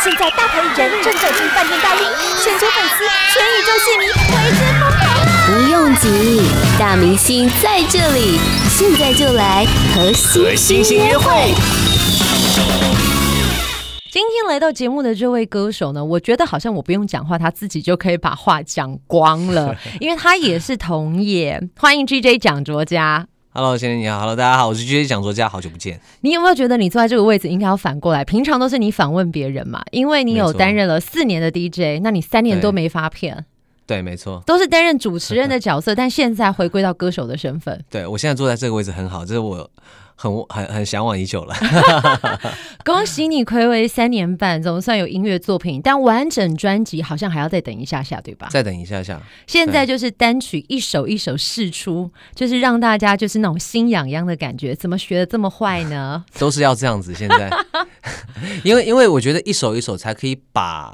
现在大牌艺人正走进饭店大厅，全球粉丝、全宇宙戏迷为之疯狂。不用急，大明星在这里，现在就来和星星约会。今天来到节目的这位歌手呢，我觉得好像我不用讲话，他自己就可以把话讲光了，因为他也是同业。欢迎 GJ 蒋卓嘉。Hello，先生你好。Hello，大家好，我是 GJ 讲座家，好久不见。你有没有觉得你坐在这个位置应该要反过来？平常都是你访问别人嘛，因为你有担任了四年的 DJ，那你三年都没发片。对，没错，都是担任主持人的角色，但现在回归到歌手的身份。对，我现在坐在这个位置很好，这是我很很很向往已久了。恭喜你睽违三年半，总算有音乐作品，但完整专辑好像还要再等一下下，对吧？再等一下下。现在就是单曲一首一首试出，就是让大家就是那种心痒痒的感觉。怎么学的这么坏呢？都是要这样子，现在，因为因为我觉得一首一首才可以把。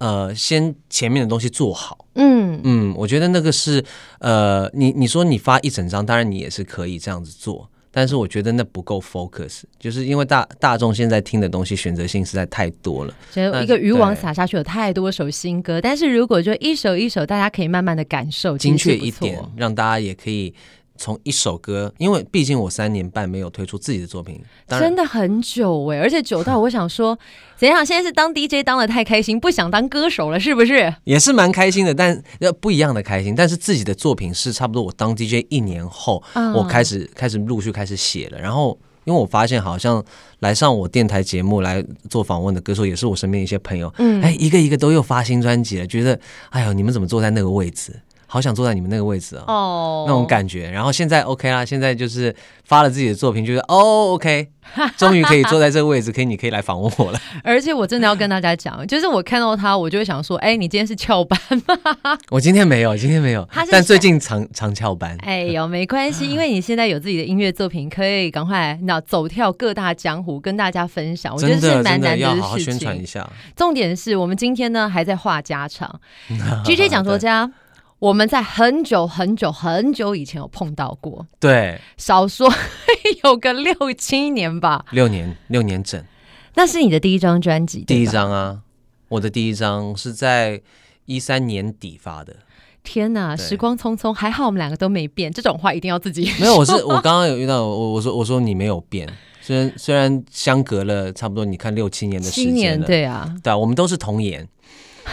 呃，先前面的东西做好，嗯嗯，我觉得那个是呃，你你说你发一整张，当然你也是可以这样子做，但是我觉得那不够 focus，就是因为大大众现在听的东西选择性实在太多了，就一个渔网撒下去有太多首新歌，但是如果就一首一首，大家可以慢慢的感受，精确一点，让大家也可以。从一首歌，因为毕竟我三年半没有推出自己的作品，真的很久哎，而且久到我想说，怎样？现在是当 DJ 当的太开心，不想当歌手了，是不是？也是蛮开心的，但要不一样的开心。但是自己的作品是差不多，我当 DJ 一年后，嗯、我开始开始陆续开始写了。然后，因为我发现好像来上我电台节目来做访问的歌手，也是我身边一些朋友，嗯，哎，一个一个都又发新专辑了，觉得哎呦，你们怎么坐在那个位置？好想坐在你们那个位置啊、哦，oh. 那种感觉。然后现在 OK 啦，现在就是发了自己的作品，就是哦 OK，终于可以坐在这个位置，可以你可以来访问我了。而且我真的要跟大家讲，就是我看到他，我就会想说，哎，你今天是翘班吗？我今天没有，今天没有，但最近常常翘班。哎呦，没关系，因为你现在有自己的音乐作品，可以赶快那走跳各大江湖，跟大家分享。我觉得是蛮难得的事情。要好好宣传一下。重点是我们今天呢还在话家常，GJ 蒋卓嘉。我们在很久很久很久以前有碰到过，对，少说有个六七年吧，六年六年整。那是你的第一张专辑，第一张啊，我的第一张是在一三年底发的。天哪，时光匆匆，还好我们两个都没变。这种话一定要自己 没有。我是我刚刚有遇到我，我说我说你没有变，虽然虽然相隔了差不多，你看六七年的时间对啊，对啊，我们都是童颜。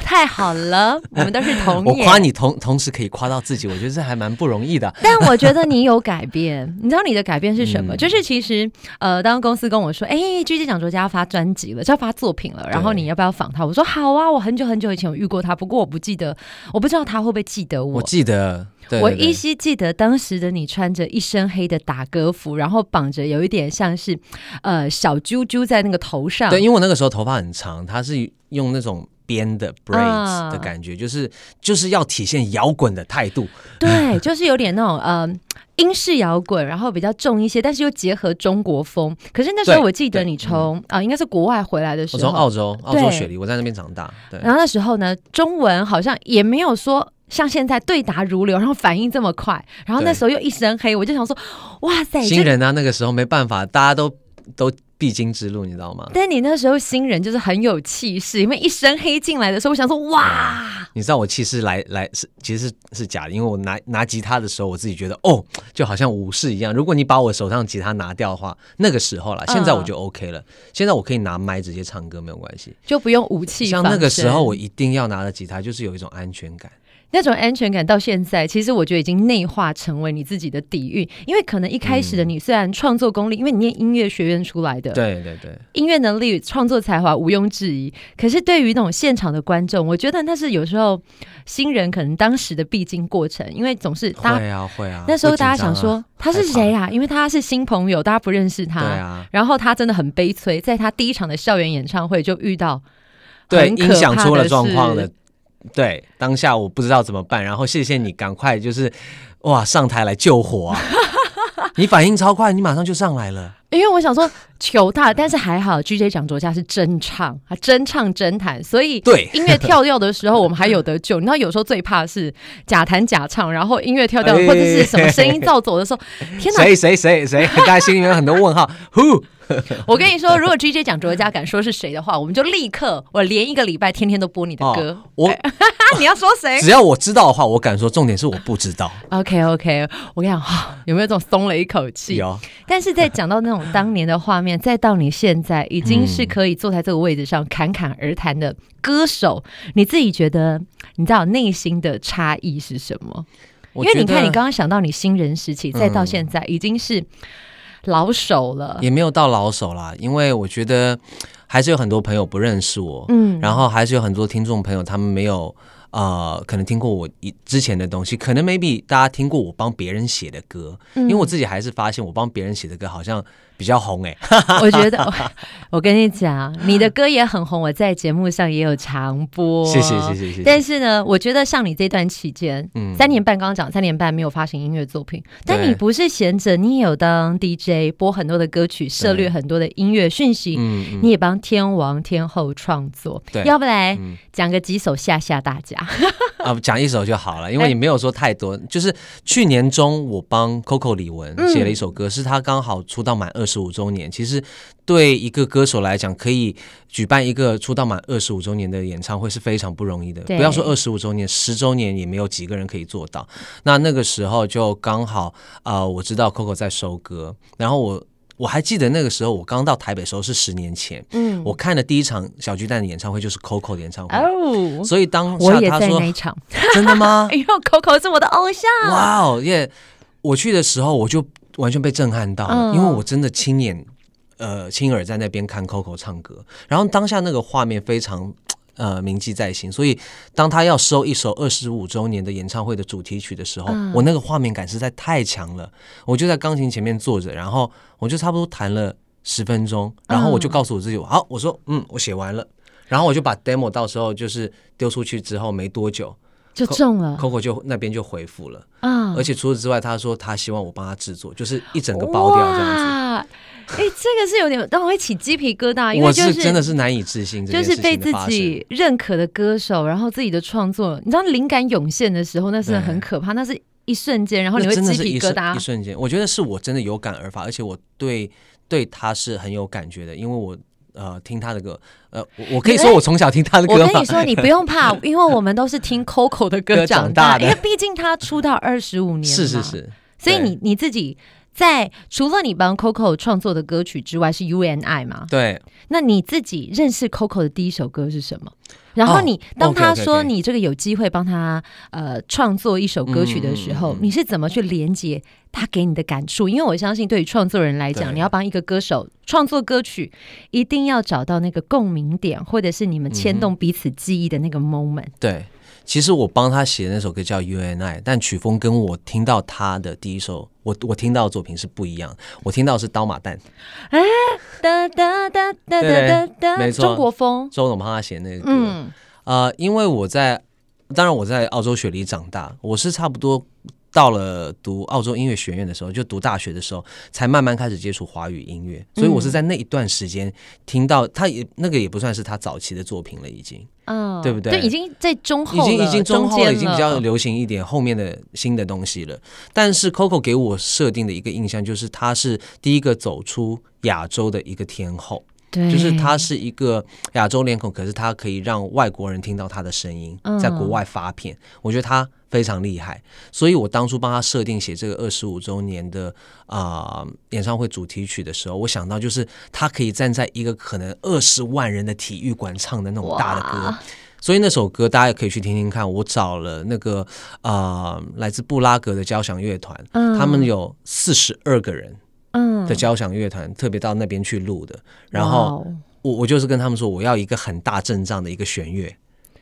太好了，我们都是同业。我夸你同同时可以夸到自己，我觉得这还蛮不容易的。但我觉得你有改变，你知道你的改变是什么？嗯、就是其实呃，当公司跟我说，哎，GJ 蒋卓嘉要发专辑了，就要发作品了，然后你要不要访他？我说好啊，我很久很久以前有遇过他，不过我不记得，我不知道他会不会记得我。我记得，对对对，我依稀记得当时的你穿着一身黑的打歌服，然后绑着有一点像是呃小揪揪在那个头上。对，因为我那个时候头发很长，他是用那种。编的 braids 的感觉，啊、就是就是要体现摇滚的态度。对，就是有点那种呃英式摇滚，然后比较重一些，但是又结合中国风。可是那时候我记得你从啊、呃，应该是国外回来的时候，我从澳洲，澳洲雪梨，我在那边长大。对，然后那时候呢，中文好像也没有说像现在对答如流，然后反应这么快。然后那时候又一身黑，我就想说，哇塞，新人啊，那个时候没办法，大家都都。必经之路，你知道吗？但你那时候新人就是很有气势，因为一身黑进来的时候，我想说哇，你知道我气势来来是其实是是假的，因为我拿拿吉他的时候，我自己觉得哦，就好像武士一样。如果你把我手上吉他拿掉的话，那个时候啦，现在我就 OK 了。嗯、现在我可以拿麦直接唱歌，没有关系，就不用武器。像那个时候，我一定要拿着吉他，就是有一种安全感。那种安全感到现在，其实我觉得已经内化成为你自己的底蕴。因为可能一开始的你虽然创作功力，嗯、因为你念音乐学院出来的，对对对，音乐能力、创作才华毋庸置疑。可是对于那种现场的观众，我觉得那是有时候新人可能当时的必经过程，因为总是会啊会啊，那时候大家想说他是谁啊？因为他是新朋友，大家不认识他，对啊。然后他真的很悲催，在他第一场的校园演唱会就遇到对音响出了状况了。对，当下我不知道怎么办，然后谢谢你赶快就是，哇，上台来救火啊！你反应超快，你马上就上来了。因为我想说求他，但是还好，GJ 蒋卓嘉是真唱，他真唱真弹，所以对音乐跳掉的时候，我们还有得救。你知道有时候最怕是 假弹假唱，然后音乐跳掉或者是什么声音造走的时候，天哪！谁谁谁谁？大家心里面有很多问号。Who 我跟你说，如果 GJ 讲卓家敢说是谁的话，我们就立刻我连一个礼拜天天都播你的歌。哦、我 你要说谁？只 要我知道的话，我敢说。重点是我不知道。OK OK，我跟你讲，有没有这种松了一口气？有。但是在讲到那种当年的画面，再到你现在已经是可以坐在这个位置上侃侃而谈的歌手，你自己觉得，你知道内心的差异是什么？因为你看，你刚刚想到你新人时期，再到现在已经是。老手了，也没有到老手啦，因为我觉得还是有很多朋友不认识我，嗯，然后还是有很多听众朋友他们没有。呃，可能听过我以之前的东西，可能 maybe 大家听过我帮别人写的歌，嗯，因为我自己还是发现我帮别人写的歌好像比较红哎，欸。我觉得我，我跟你讲，你的歌也很红，我在节目上也有常播。谢谢谢谢谢谢。但是呢，我觉得像你这段期间，嗯，三年半，刚刚讲三年半没有发行音乐作品，但你不是闲着，你也有当 DJ 播很多的歌曲，涉猎很多的音乐讯息，嗯，嗯，你也帮天王天后创作，对，要不来讲个几首吓吓大家。啊，讲一首就好了，因为你没有说太多。就是去年中，我帮 Coco 李玟写了一首歌，嗯、是他刚好出道满二十五周年。其实对一个歌手来讲，可以举办一个出道满二十五周年的演唱会是非常不容易的。不要说二十五周年，十周年也没有几个人可以做到。那那个时候就刚好啊、呃，我知道 Coco 在收歌，然后我。我还记得那个时候，我刚到台北的时候是十年前。嗯，我看的第一场小巨蛋的演唱会就是 Coco 的演唱会。哦，所以当下他说，我也在那场，真的吗？因为 Coco 是我的偶像。哇哦，耶！我去的时候我就完全被震撼到了，嗯、因为我真的亲眼呃亲耳在那边看 Coco 唱歌，然后当下那个画面非常。呃，铭记在心。所以，当他要收一首二十五周年的演唱会的主题曲的时候，嗯、我那个画面感实在太强了。我就在钢琴前面坐着，然后我就差不多弹了十分钟，然后我就告诉我自己，嗯、好，我说，嗯，我写完了。然后我就把 demo 到时候就是丢出去之后没多久就中了，Coco 就那边就回复了。嗯，而且除此之外，他说他希望我帮他制作，就是一整个包掉这样子。哎、欸，这个是有点让我会起鸡皮疙瘩，因为就是，是真的是难以置信，就是被自己认可的歌手，然后自己的创作，你知道灵感涌现的时候，那是很可怕，那是一瞬间，然后你会鸡皮疙瘩。一瞬间，我觉得是我真的有感而发，而且我对对他是很有感觉的，因为我呃听他的歌，呃，我可以说我从小听他的歌。我跟你说，你不用怕，因为我们都是听 Coco 的歌长大的，因为毕竟他出道二十五年，是是是，所以你你自己。在除了你帮 Coco 创作的歌曲之外，是 You and I 吗？对。那你自己认识 Coco 的第一首歌是什么？然后你、oh, 当他说你这个有机会帮他.呃创作一首歌曲的时候，嗯、你是怎么去连接他给你的感触？因为我相信，对于创作人来讲，你要帮一个歌手创作歌曲，一定要找到那个共鸣点，或者是你们牵动彼此记忆的那个 moment。对。其实我帮他写的那首歌叫《You and I》，但曲风跟我听到他的第一首，我我听到的作品是不一样。我听到的是《刀马旦》，哎，哒哒哒哒哒哒，没错，中国风。周董帮他写那个歌，嗯，呃，因为我在，当然我在澳洲雪梨长大，我是差不多。到了读澳洲音乐学院的时候，就读大学的时候，才慢慢开始接触华语音乐。所以我是在那一段时间听到，他也那个也不算是他早期的作品了，已经，嗯，对不对？就已经在中后，已经已经中后了，已经比较流行一点后面的新的东西了。但是 Coco 给我设定的一个印象就是，他是第一个走出亚洲的一个天后。就是他是一个亚洲脸孔，可是他可以让外国人听到他的声音，在国外发片，我觉得他非常厉害。所以我当初帮他设定写这个二十五周年的啊、呃、演唱会主题曲的时候，我想到就是他可以站在一个可能二十万人的体育馆唱的那种大的歌，所以那首歌大家也可以去听听看。我找了那个啊、呃、来自布拉格的交响乐团，他们有四十二个人。的交响乐团特别到那边去录的，然后我我就是跟他们说，我要一个很大阵仗的一个弦乐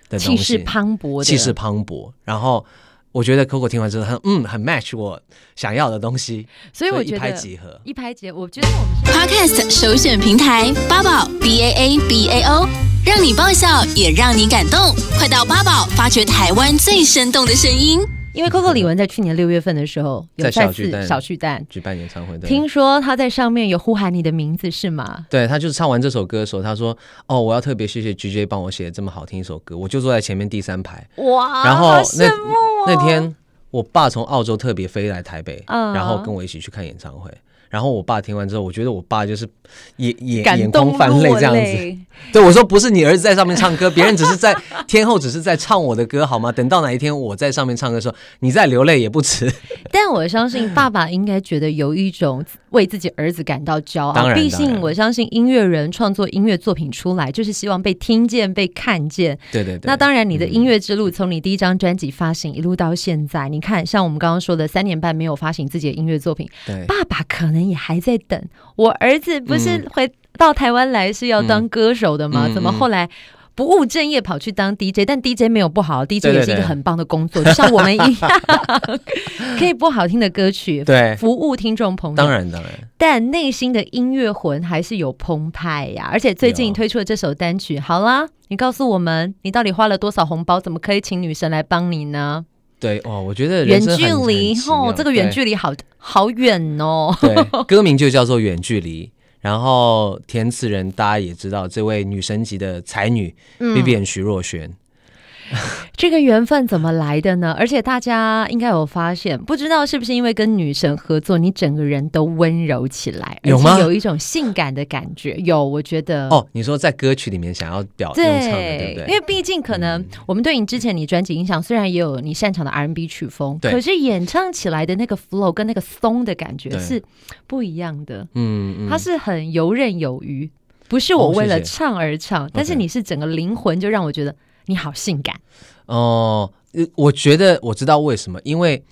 的东西，气势磅礴，气势磅礴。然后我觉得 Coco 听完之后，他嗯，很 match 我想要的东西，所以我觉得一拍即合，一拍即合。我觉得我们 Podcast 首选平台八宝 B A A B A O，让你爆笑也让你感动，快到八宝发掘台湾最生动的声音。因为 Coco 李玟在去年六月份的时候有再次小巨蛋举办演唱会，听说他在上面有呼喊你的名字是吗？对，他就是唱完这首歌的时候，他说：“哦，我要特别谢谢 GJ 帮我写这么好听一首歌。”我就坐在前面第三排，哇，然后那、哦、那天我爸从澳洲特别飞来台北，嗯、然后跟我一起去看演唱会。然后我爸听完之后，我觉得我爸就是眼眼眼眶泛泪这样子。对，我说不是你儿子在上面唱歌，别人只是在天后只是在唱我的歌好吗？等到哪一天我在上面唱歌的时候，你再流泪也不迟。但我相信爸爸应该觉得有一种为自己儿子感到骄傲。毕竟我相信音乐人创作音乐作品出来，就是希望被听见、被看见。对对对。那当然，你的音乐之路从你第一张专辑发行一路到现在，你看，像我们刚刚说的三年半没有发行自己的音乐作品，对，爸爸可能也还在等。我儿子不是回到台湾来是要当歌手的吗？嗯、怎么后来不务正业跑去当 DJ？但 DJ 没有不好，DJ 也是一个很棒的工作，对对对，就像我们一样，可以播好听的歌曲，对，服务听众朋友。当然当然，但内心的音乐魂还是有澎湃呀。而且最近推出了这首单曲，好啦，你告诉我们，你到底花了多少红包？怎么可以请女神来帮你呢？对哦，我觉得远距离哦，这个远距离好好远哦。对，歌名就叫做远距离。然后填词人大家也知道，这位女神级的才女 Vivian 徐若瑄。这个缘分怎么来的呢？而且大家应该有发现，不知道是不是因为跟女神合作，你整个人都温柔起来，有吗？有一种性感的感觉。有，我觉得。哦，你说在歌曲里面想要表现唱的，对不对？因为毕竟可能我们对你之前你专辑印象，虽然也有你擅长的 R&B 曲风，可是演唱起来的那个 flow 跟那个松的感觉是不一样的。嗯，它是很游刃有余，不是我为了唱而唱，但是你是整个灵魂就让我觉得。你好性感哦！我觉得我知道为什么，因为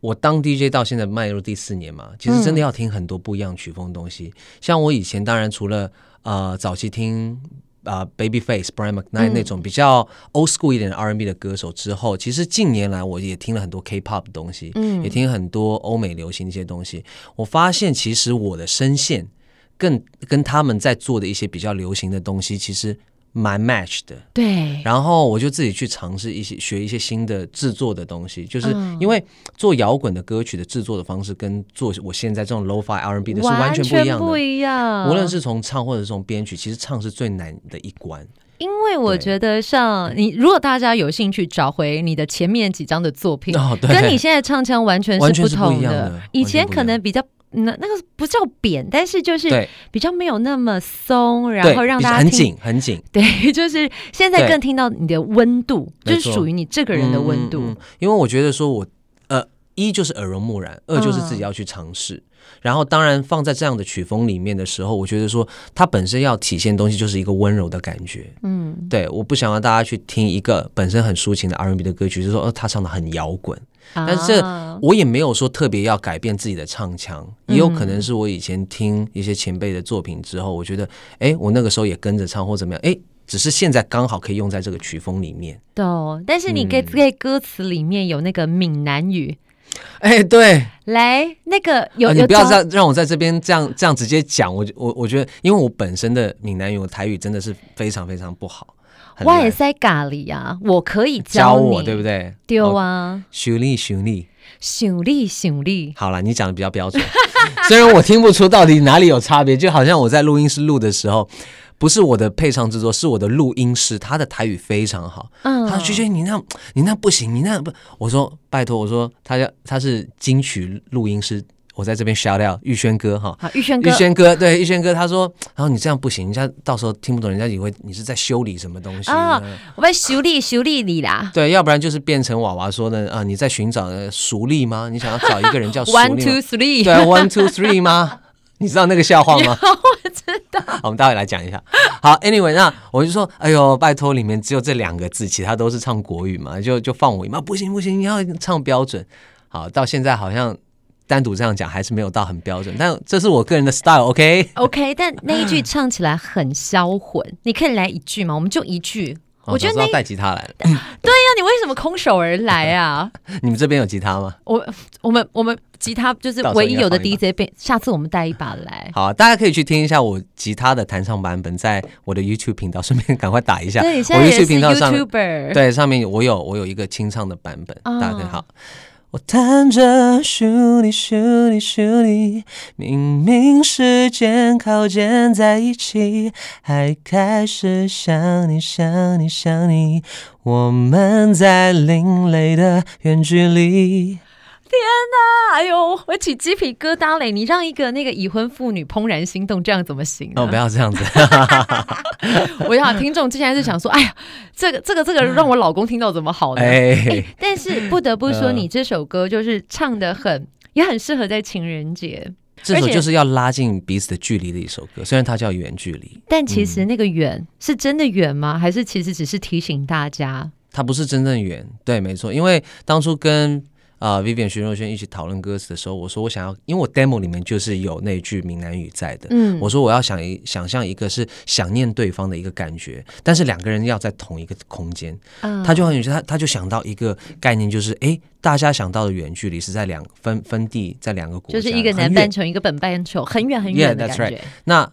我当 DJ 到现在迈入第四年嘛，其实真的要听很多不一样曲风的东西。嗯、像我以前当然除了呃早期听啊、呃、Babyface、Brian McKnight 那种比较 old school 一点的 R&B 的歌手之后，嗯、其实近年来我也听了很多 K-pop 的东西，嗯，也听很多欧美流行的一些东西。我发现其实我的声线更跟他们在做的一些比较流行的东西，其实。蛮 match 的，对，然后我就自己去尝试一些学一些新的制作的东西，就是因为做摇滚的歌曲的制作的方式跟做我现在这种 lo-fi R&B 的是完全不一样的，不一样。无论是从唱或者是从编曲，其实唱是最难的一关。因为我觉得像你，如果大家有兴趣找回你的前面几张的作品，哦、跟你现在唱腔完全是不同的。的以前可能比较。那那个不叫扁，但是就是比较没有那么松，然后让大家很紧很紧。对，就是现在更听到你的温度，就是属于你这个人的温度。嗯，因为我觉得说我呃，一就是耳濡目染，二就是自己要去尝试。嗯然后，当然放在这样的曲风里面的时候，我觉得说它本身要体现的东西就是一个温柔的感觉。嗯，对，我不想让大家去听一个本身很抒情的 R&B 的歌曲，就是说，呃，他唱的很摇滚。但是我也没有说特别要改变自己的唱腔，也有可能是我以前听一些前辈的作品之后，我觉得，哎，我那个时候也跟着唱或怎么样，哎，只是现在刚好可以用在这个曲风里面。对，但是你可以在歌词里面有那个闽南语。哎，对，来那个有，啊、你不要再让我在这边这样这样直接讲，我我我觉得，因为我本身的闽南语、我台语真的是非常非常不好。我也在咖喱啊，我可以教，教我，对不对？丢啊，修丽修丽，修丽修丽。好了，你讲的比较标准，虽然我听不出到底哪里有差别，就好像我在录音室录的时候。不是我的配唱制作，是我的录音师，他的台语非常好。嗯，他说：“娟娟，你那，你那不行，你那不。”我说：“拜托，我说他要他是金曲录音师，我在这边 shout out 玉轩哥哈。”，玉轩哥，玉轩哥，对玉轩哥，他说：“然后你这样不行，人家到时候听不懂，人家以为你是在修理什么东西啊。哦”我在修理修理你啦。对，要不然就是变成娃娃说的啊，你在寻找熟力吗？你想要找一个人叫 one two three，对，one two three 吗？你知道那个笑话吗？我知道。好，我们待会来讲一下。好，Anyway，那我就说，哎呦，拜托，里面只有这两个字，其他都是唱国语嘛，就就放我一马，不行不行，你要唱标准。好，到现在好像单独这样讲还是没有到很标准，但这是我个人的 style，OK？OK，、okay? okay, 但那一句唱起来很销魂，你可以来一句吗？我们就一句。我觉得要带吉他来了。对呀、啊，你为什么空手而来啊？你们这边有吉他吗？我、我们、我们吉他就是唯一有的 DJ 被，下次我们带一把来。好，大家可以去听一下我吉他的弹唱版本，在我的 YouTube 频道，顺便 赶快打一下。对，我 YouTube 频道上，YouTuber。对，上面我有我有一个清唱的版本，大家可以好。我弹着，咻哩咻哩咻哩，明明时间靠近在一起，还开始想你想你想你，我们在另类的远距离。哪！哎呦，我起鸡皮疙瘩嘞！你让一个那个已婚妇女怦然心动，这样怎么行？哦，不要这样子！我想听众之前是想说，哎呀，这个这个这个让我老公听到怎么好呢？哎，哎，但是不得不说，你这首歌就是唱的很，也很适合在情人节。这首就是要拉近彼此的距离的一首歌，虽然它叫远距离，但其实那个远是真的远吗？还是其实只是提醒大家？它不是真正远，对，没错，因为当初跟。啊、uh,，Vivian 徐若瑄一起讨论歌词的时候，我说我想要，因为我 demo 里面就是有那句闽南语在的。嗯，我说我要想一想象一个是想念对方的一个感觉，但是两个人要在同一个空间。嗯，他就很有趣，他他就想到一个概念，就是哎，大家想到的远距离是在两分分地，在两个国家，就是一个南半球，一个北半球，很远很远的感觉。Yeah, right. 那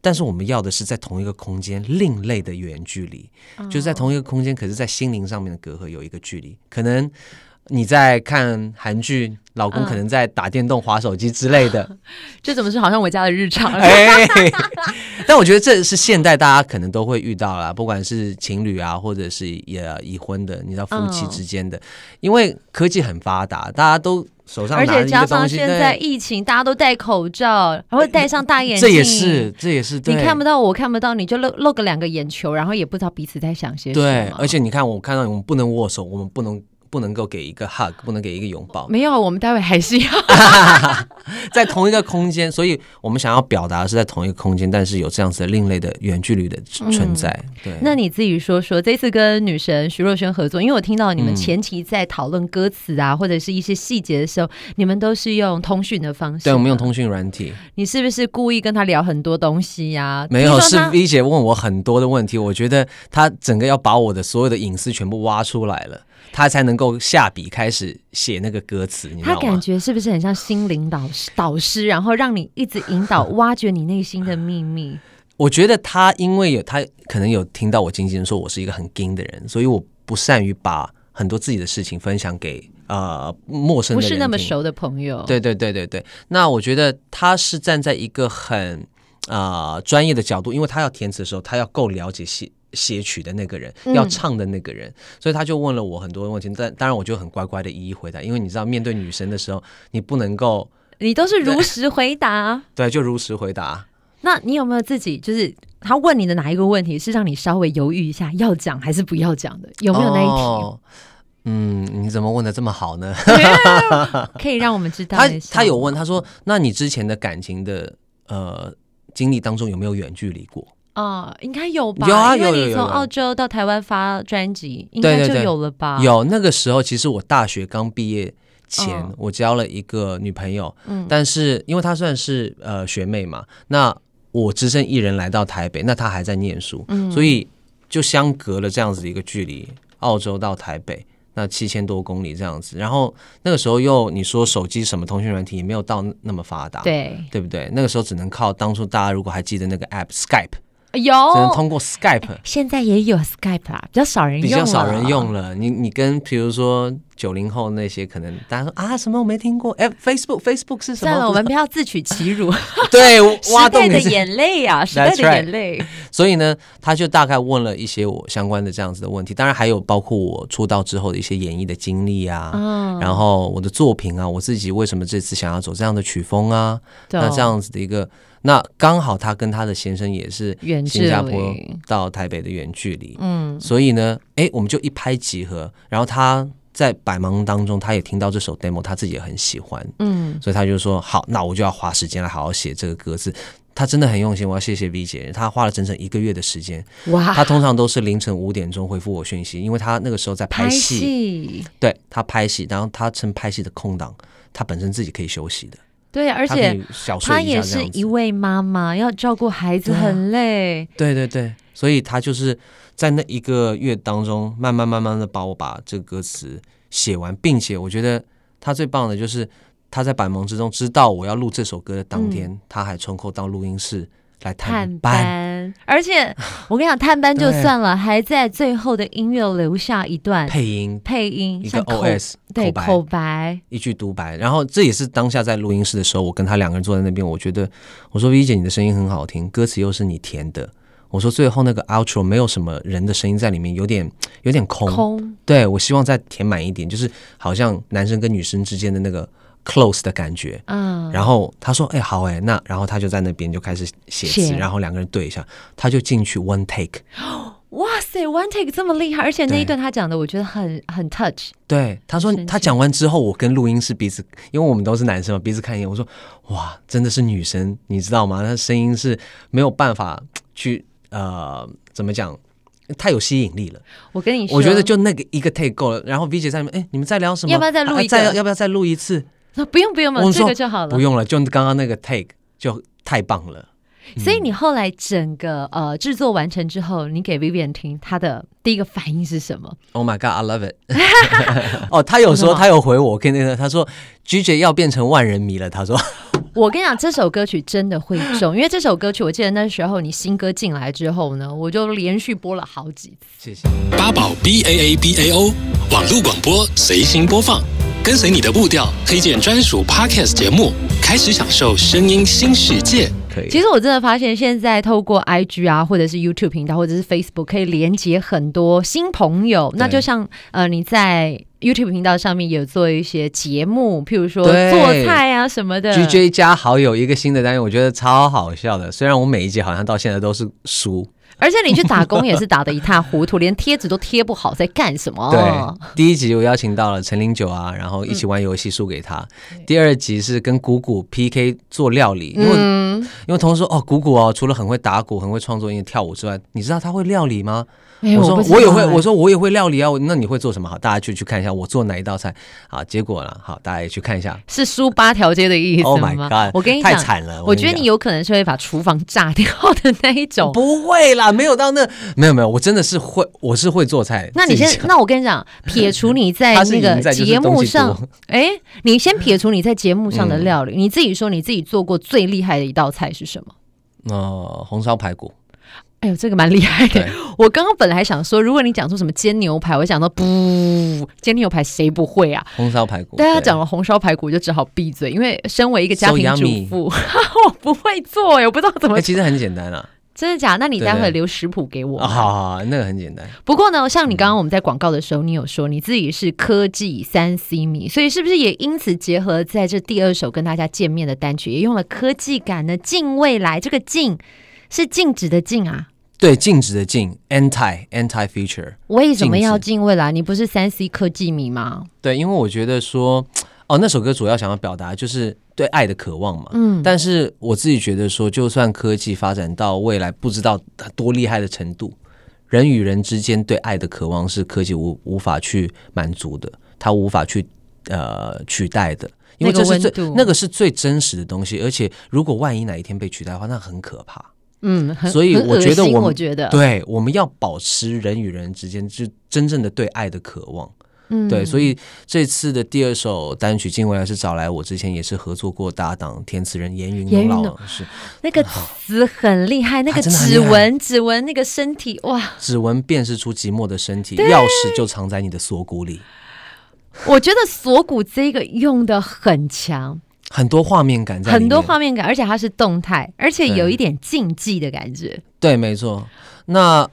但是我们要的是在同一个空间，另类的远距离，嗯、就是在同一个空间，可是在心灵上面的隔阂有一个距离，可能。你在看韩剧，老公可能在打电动、滑手机之类的，嗯、这怎么是好像我家的日常？哎，但我觉得这是现代大家可能都会遇到啦，不管是情侣啊，或者是也已婚的，你知道夫妻之间的、嗯，因为科技很发达，大家都手上而且加上现在疫情，大家都戴口罩，还会戴上大眼镜，这也是这也是对你看不到我看不到你就露露个两个眼球，然后也不知道彼此在想些什么。对，而且你看我看到我们不能握手，我们不能。不能够给一个 hug，不能给一个拥抱。没有，我们待会还是要 在同一个空间，所以我们想要表达的是在同一个空间，但是有这样子的另类的远距离的存在。嗯、对，那你自己说说，这次跟女神徐若瑄合作，因为我听到你们前期在讨论歌词啊、嗯，或者是一些细节的时候，你们都是用通讯的方式。对，我们用通讯软体。你是不是故意跟他聊很多东西呀、啊？没有，是 V 姐问我很多的问题，我觉得她整个要把我的所有的隐私全部挖出来了。他才能够下笔开始写那个歌词？他感觉是不是很像心灵导师？导师，然后让你一直引导、挖掘你内心的秘密。我觉得他因为有他可能有听到我经纪人说我是一个很硬的人，所以我不善于把很多自己的事情分享给呃陌生的人，不是那么熟的朋友。对对对对对。那我觉得他是站在一个很呃专业的角度，因为他要填词的时候，他要够了解戏。写曲的那个人，要唱的那个人，嗯，所以他就问了我很多问题，但当然我就很乖乖的一一回答，因为你知道面对女神的时候，你不能够，你都是如实回答，对，对，就如实回答。那你有没有自己就是他问你的哪一个问题是让你稍微犹豫一下要讲还是不要讲的？有没有那一题？哦，嗯，你怎么问的这么好呢？可以让我们知道。他他有问，他说：“那你之前的感情的呃经历当中有没有远距离过？”啊、哦，应该有吧？有啊，有有有。从澳洲到台湾发专辑，应该就有了吧？有那个时候，其实我大学刚毕业前、哦，我交了一个女朋友，嗯，但是因为她算是呃学妹嘛，那我只身一人来到台北，那她还在念书，嗯，所以就相隔了这样子的一个距离，澳洲到台北那七千多公里这样子，然后那个时候又你说手机什么通讯软体也没有到那么发达，对对不对？那个时候只能靠当初大家如果还记得那个 app Skype。有，只能通过 Skype，现在也有 Skype 啦，比较少人用，比较少人用了。你你跟比如说九零后那些，可能大家说啊什么我没听过，哎，Facebook Facebook 是什么？算了，我们不要自取其辱。对，挖洞时代的眼泪啊，时代的眼泪。所以呢，他就大概问了一些我相关的这样子的问题，当然还有包括我出道之后的一些演绎的经历啊、嗯，然后我的作品啊，我自己为什么这次想要走这样的曲风啊，那这样子的一个。那刚好他跟他的先生也是新加坡到台北的远距离，嗯，所以呢，哎，我们就一拍即合。然后他在百忙当中，他也听到这首 demo，他自己也很喜欢，嗯，所以他就说好，那我就要花时间来好好写这个歌词。他真的很用心，我要谢谢 V 姐，他花了整整一个月的时间。哇，他通常都是凌晨五点钟回复我讯息，因为他那个时候在拍戏，拍戏对他拍戏，然后他趁拍戏的空档，他本身自己可以休息的。对，而且她也是一位妈妈，要照顾孩子很累。对对对，所以她就是在那一个月当中，慢慢慢慢的把我把这个歌词写完，并且我觉得她最棒的就是她在百忙之中知道我要录这首歌的当天，她、嗯、还抽空到录音室。来探班，探班，而且我跟你讲，探班就算了，还在最后的音乐留下一段配音，配音一个 OS 对口白，口白，一句独白。然后这也是当下在录音室的时候，我跟他两个人坐在那边，我觉得我说 V 姐你的声音很好听，歌词又是你填的。我说最后那个 outro 没有什么人的声音在里面，有点有点空。空。对，我希望再填满一点，就是好像男生跟女生之间的那个 close 的感觉。嗯。然后他说：“哎、欸，好哎、欸，那然后他就在那边就开始写词，然后两个人对一下，他就进去 one take。”哇塞，one take 这么厉害，而且那一段他讲的，我觉得很很 touch。对，他说他讲完之后，我跟录音师彼此，因为我们都是男生嘛，彼此看一眼，我说哇，真的是女生，你知道吗？她声音是没有办法去呃，怎么讲，太有吸引力了。我跟你说，我觉得就那个一个 take 够了。然后 V 姐在那边，哎，你们在聊什么？要不要再录一个？再要不要再录一次？那不用不用了，这个就好了。不用了，就刚刚那个 take 就太棒了。所以你后来整个呃制作完成之后，你给 Vivian 听，他的第一个反应是什么？Oh my god, I love it！哦，他有说，他有回我，跟那个他说，G 姐要变成万人迷了。他说，我跟你讲，这首歌曲真的会中，因为这首歌曲，我记得那时候你新歌进来之后呢，我就连续播了好几次。谢谢。八宝 B A A B A O 网络广播随心播放，跟随你的步调，推荐专属 Podcast 节目，开始享受声音新世界。其实我真的发现，现在透过 IG 啊，或者是 YouTube 频道，或者是 Facebook，可以连接很多新朋友。那就像呃，你在 YouTube 频道上面有做一些节目，譬如说做菜啊什么的。GJ 加好友一个新的单元，我觉得超好笑的。虽然我每一集好像到现在都是输。而且你去打工也是打得一塌糊涂，连贴纸都贴不好，在干什么？对，第一集我邀请到了陈林九啊，然后一起玩游戏输给他。嗯、第二集是跟谷谷 PK 做料理，因为、嗯、因为同事说哦，谷谷哦，除了很会打鼓、很会创作、音乐跳舞之外，你知道他会料理吗？我说我也会，我说我也会料理啊。那你会做什么？好，大家去去看一下我做哪一道菜。好，结果呢？好，大家也去看一下。是输八条街的意思吗？Oh my god！我跟你讲，太惨了。我觉得你有可能是会把厨房炸掉的那一种。不会啦，没有到那，没有没有，我真的是会，我是会做菜。那你先，那我跟你讲，撇除你在 那个节目上，哎，你先撇除你在节目上的料理，你自己说你自己做过最厉害的一道菜是什么？呃，红烧排骨。哎呦，这个蛮厉害的。我刚刚本来想说，如果你讲出什么煎牛排，我想到不，煎牛排谁不会啊？红烧排骨。大家讲了红烧排骨，就只好闭嘴，因为身为一个家庭主妇、我不会做，我不知道怎么。其实很简单啊，真的假？那你待会留食谱给我。好好好，那个很简单。不过呢，像你刚刚我们在广告的时候，你有说你自己是科技三 C 迷，所以是不是也因此结合在这第二首跟大家见面的单曲，也用了科技感呢？近未来，这个近是禁止的禁啊。对，禁止的禁，anti anti future。为什么要禁未来？你不是三 C 科技迷吗？对，因为我觉得说，哦，那首歌主要想要表达就是对爱的渴望嘛。嗯，但是我自己觉得说，就算科技发展到未来不知道多厉害的程度，人与人之间对爱的渴望是科技无无法去满足的，它无法去呃取代的，因为这是最那个是最真实的东西。而且，如果万一哪一天被取代的话，那很可怕。嗯，所以我觉得我，我觉得。对，我们要保持人与人之间就真正的对爱的渴望。嗯，对，所以这次的第二首单曲《近未来》是找来我之前也是合作过搭档填词人严云龙老师，那个词很厉害，那个指纹指纹那个身体哇，指纹辨识出寂寞的身体，钥匙就藏在你的锁骨里。我觉得锁骨这个用的很强。很多画面感在，很多画面感，而且它是动态，而且有一点竞技的感觉。对，对，没错。那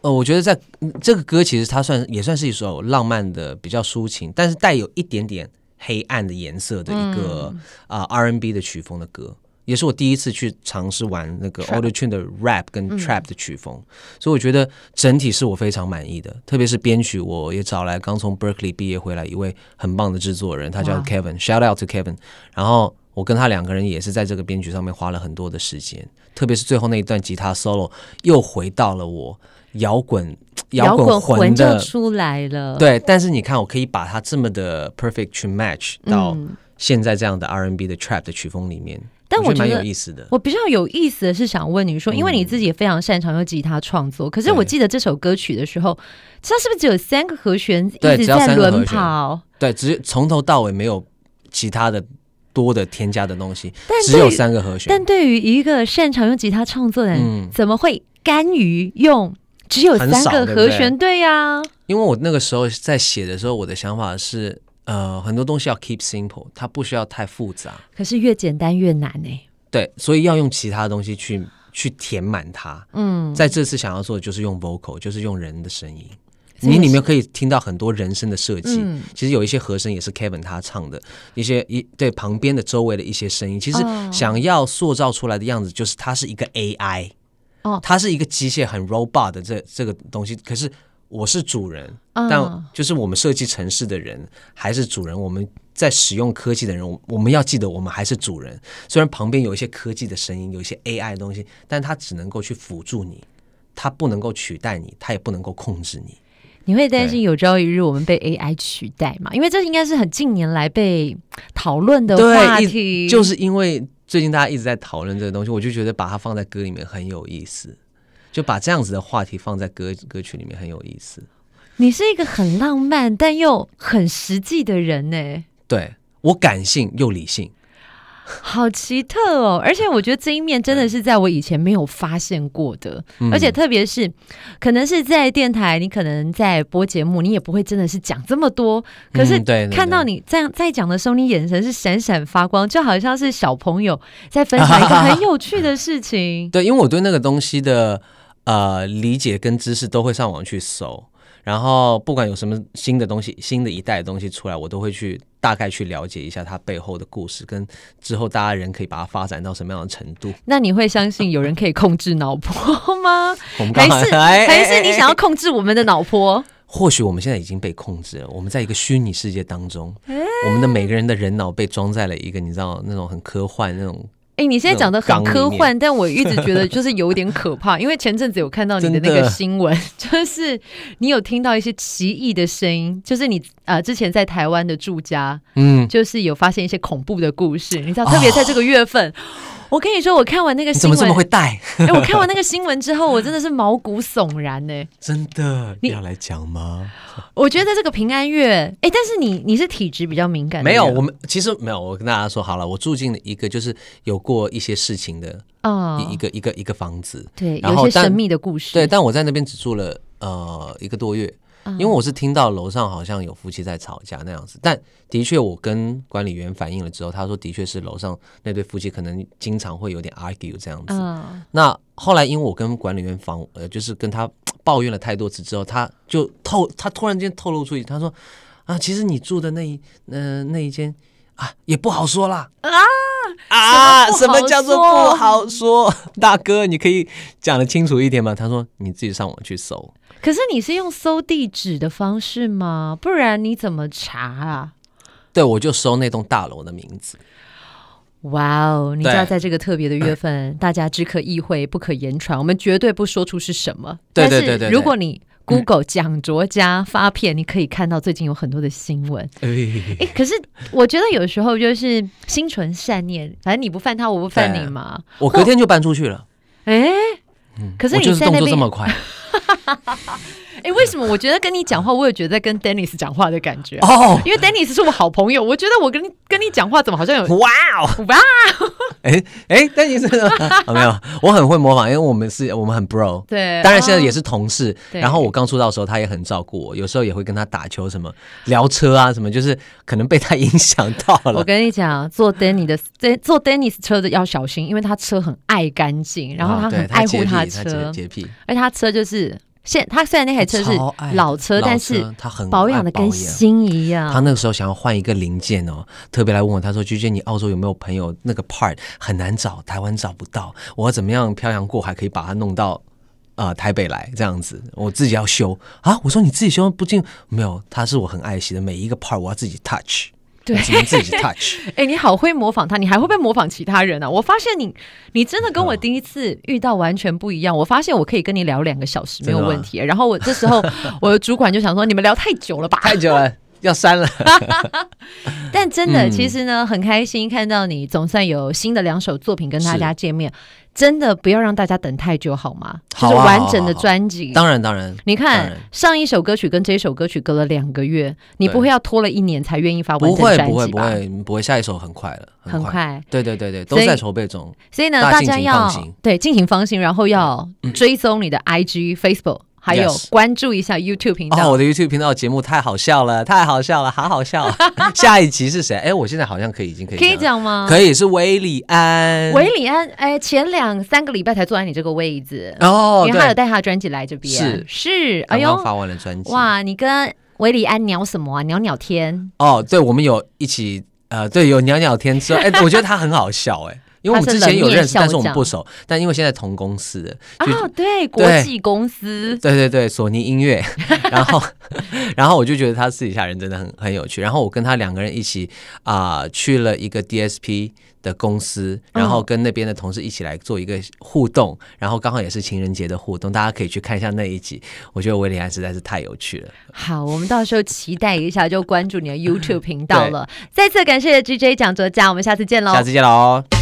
呃，我觉得在这个歌其实它算也算是一首浪漫的、比较抒情，但是带有一点点黑暗的颜色的一个啊、嗯呃、R&B 的曲风的歌。也是我第一次去尝试玩那个 Auto Tune 的 Rap 跟 Trap 的曲风，嗯、所以我觉得整体是我非常满意的。特别是编曲，我也找来刚从 Berkeley 毕业回来一位很棒的制作人，他叫 Kevin，Shout out to Kevin。然后我跟他两个人也是在这个编曲上面花了很多的时间，特别是最后那一段吉他 solo 又回到了我摇滚摇滚魂的就出来了。对，但是你看，我可以把它这么的 perfect to match 到现在这样的 R&B 的 Trap 的曲风里面。但我觉得蛮有意思的。我比较有意思的是想问你说，因为你自己也非常擅长用吉他创作，可是我记得这首歌曲的时候，它是不是只有三个和弦一直在轮跑？对，只从头到尾没有其他的多的添加的东西，只有三个和弦。但对于一个擅长用吉他创作的人，怎么会甘于用只有三个和弦？对呀，因为我那个时候在写的时候，我的想法是。呃，很多东西要 keep simple，它不需要太复杂。可是越简单越难呢？对，所以要用其他东西去去填满它。嗯，在这次想要做的就是用 vocal，就是用人的声音。你里面可以听到很多人声的设计，嗯、其实有一些和声也是 Kevin 他唱的，一些一对旁边的周围的一些声音，其实想要塑造出来的样子就是它是一个 AI，哦，它是一个机械很 robot 的这这个东西。可是我是主人，哦、但就是我们设计城市的人还是主人，我们在使用科技的人，我们要记得我们还是主人。虽然旁边有一些科技的声音，有一些 AI 的东西，但它只能够去辅助你，它不能够取代你，它也不能够控制你。你会担心有朝一日我们被 AI 取代吗？因为这应该是很近年来被讨论的话题。就是因为最近大家一直在讨论这个东西，我就觉得把它放在歌里面很有意思，就把这样子的话题放在歌歌曲里面很有意思。你是一个很浪漫但又很实际的人呢。对，我感性又理性。好奇特哦，而且我觉得这一面真的是在我以前没有发现过的，嗯、而且特别是可能是在电台，你可能在播节目，你也不会真的是讲这么多。可是看到你这样在讲的时候，你眼神是闪闪发光，就好像是小朋友在分享一个 很有趣的事情。对，因为我对那个东西的呃理解跟知识都会上网去搜。然后不管有什么新的东西、新的一代的东西出来，我都会去大概去了解一下它背后的故事，跟之后大家人可以把它发展到什么样的程度。那你会相信有人可以控制脑波吗？还是还是你想要控制我们的脑波？或许我们现在已经被控制了，我们在一个虚拟世界当中，我们的每个人的人脑被装在了一个你知道那种很科幻那种。哎，你现在讲的很科幻，但我一直觉得就是有点可怕，因为前阵子有看到你的那个新闻，就是你有听到一些奇异的声音，就是你啊、呃、之前在台湾的住家，嗯，就是有发现一些恐怖的故事，你知道，特别在这个月份。哦我跟你说，我看完那个新闻，怎么这么会带？哎，我看完那个新闻之后，我真的是毛骨悚然呢。真的，你要来讲吗？我觉得这个平安月，哎，但是你你是体质比较敏感的，没有？我们其实没有。我跟大家说好了，我住进了一个就是有过一些事情的啊，一个一个一个房子，对，有一些神秘的故事。对，但我在那边只住了呃一个多月。因为我是听到楼上好像有夫妻在吵架那样子，但的确我跟管理员反映了之后，他说的确是楼上那对夫妻可能经常会有点 argue 这样子。嗯、那后来因为我跟管理员访呃，就是跟他抱怨了太多次之后，他就透他突然间透露出去，他说啊，其实你住的那一呃那一间啊也不好说啦啊啊，什么叫做不好说？大哥，你可以讲的清楚一点吗？他说你自己上网去搜。可是你是用搜地址的方式吗？不然你怎么查啊？对，我就搜那栋大楼的名字。哇哦！你知道，在这个特别的月份，大家只可意会不可言传，我们绝对不说出是什么。对对对对。如果你 Google 蒋卓家发片，嗯、你可以看到最近有很多的新闻。哎、欸，可是我觉得有时候就是心存善念，反正你不犯他，我不犯你嘛。我隔天就搬出去了。哎，可是你在那边动作这么快。哎，为什么我觉得跟你讲话，我也觉得在跟 Dennis 讲话的感觉哦？因为 Dennis 是我好朋友，我觉得我跟你跟你讲话，怎么好像有哇哦 哇！哎哎，Dennis 没有，我很会模仿，因为我们是我们很 bro，对，当然现在也是同事。然后我刚出道的时候，他也很照顾我，有时候也会跟他打球，什么聊车啊，什么，就是可能被他影响到了。我跟你讲，坐 Dennis 的坐 Dennis 车的要小心，因为他车很爱干净，然后他很爱护他车，洁癖，而且他车就是。现他虽然那台车是老车，但是他很保养的跟新一样。他那个时候想要换一个零件哦，特别来问我，他说：“G J，你澳洲有没有朋友那个 part 很难找，台湾找不到，我要怎么样漂洋过海可以把它弄到啊、呃、台北来这样子？我自己要修啊。”我说：“你自己修不进，没有，他是我很爱惜的每一个 part，我要自己 touch。”对，只能自己 touch。哎，你好会模仿他，你还会不会模仿其他人啊？我发现你，你真的跟我第一次遇到完全不一样。我发现我可以跟你聊两个小时没有问题。然后我这时候，我的主管就想说，你们聊太久了吧？太久了，要删了。但真的，其实呢，很开心看到你，总算有新的两首作品跟大家见面。真的不要让大家等太久好吗？就是完整的专辑。当然当然，你看上一首歌曲跟这一首歌曲隔了两个月，你不会要拖了一年才愿意发完整专辑吧？不会不会不会不会，下一首很快了，很快。对对对对，都在筹备中。所以呢，大家要对尽情放心，然后要追踪你的 IG、Facebook。还有关注一下 YouTube 频道。哦，我的 YouTube 频道节目太好笑了，太好笑了，好好笑。下一集是谁？哎，我现在好像可以，已经可以可以讲吗？可以，是韦礼安。韦礼安，哎，前两三个礼拜才坐在你这个位置哦，因为他有带他的专辑来这边。是是，哎呦，发完了专辑。哇，你跟韦礼安聊什么啊？聊聊天。哦，对，我们有一起。呃，对，有聊聊天之后，哎，我觉得他很好笑，哎，因为我们之前有认识，但是我们不熟，但因为现在同公司啊，对，国际公司，对对对，索尼音乐，然后，然后我就觉得他私底下人真的很很有趣，然后我跟他两个人一起啊、呃、去了一个 DSP 的公司，然后跟那边的同事一起来做一个互动，然后刚好也是情人节的互动，大家可以去看一下那一集，我觉得韦礼安实在是太有趣了。好，我们到时候期待一下，就关注你的 YouTube 频道了。再次感谢 GJ 讲座家，我们下次见喽！下次见喽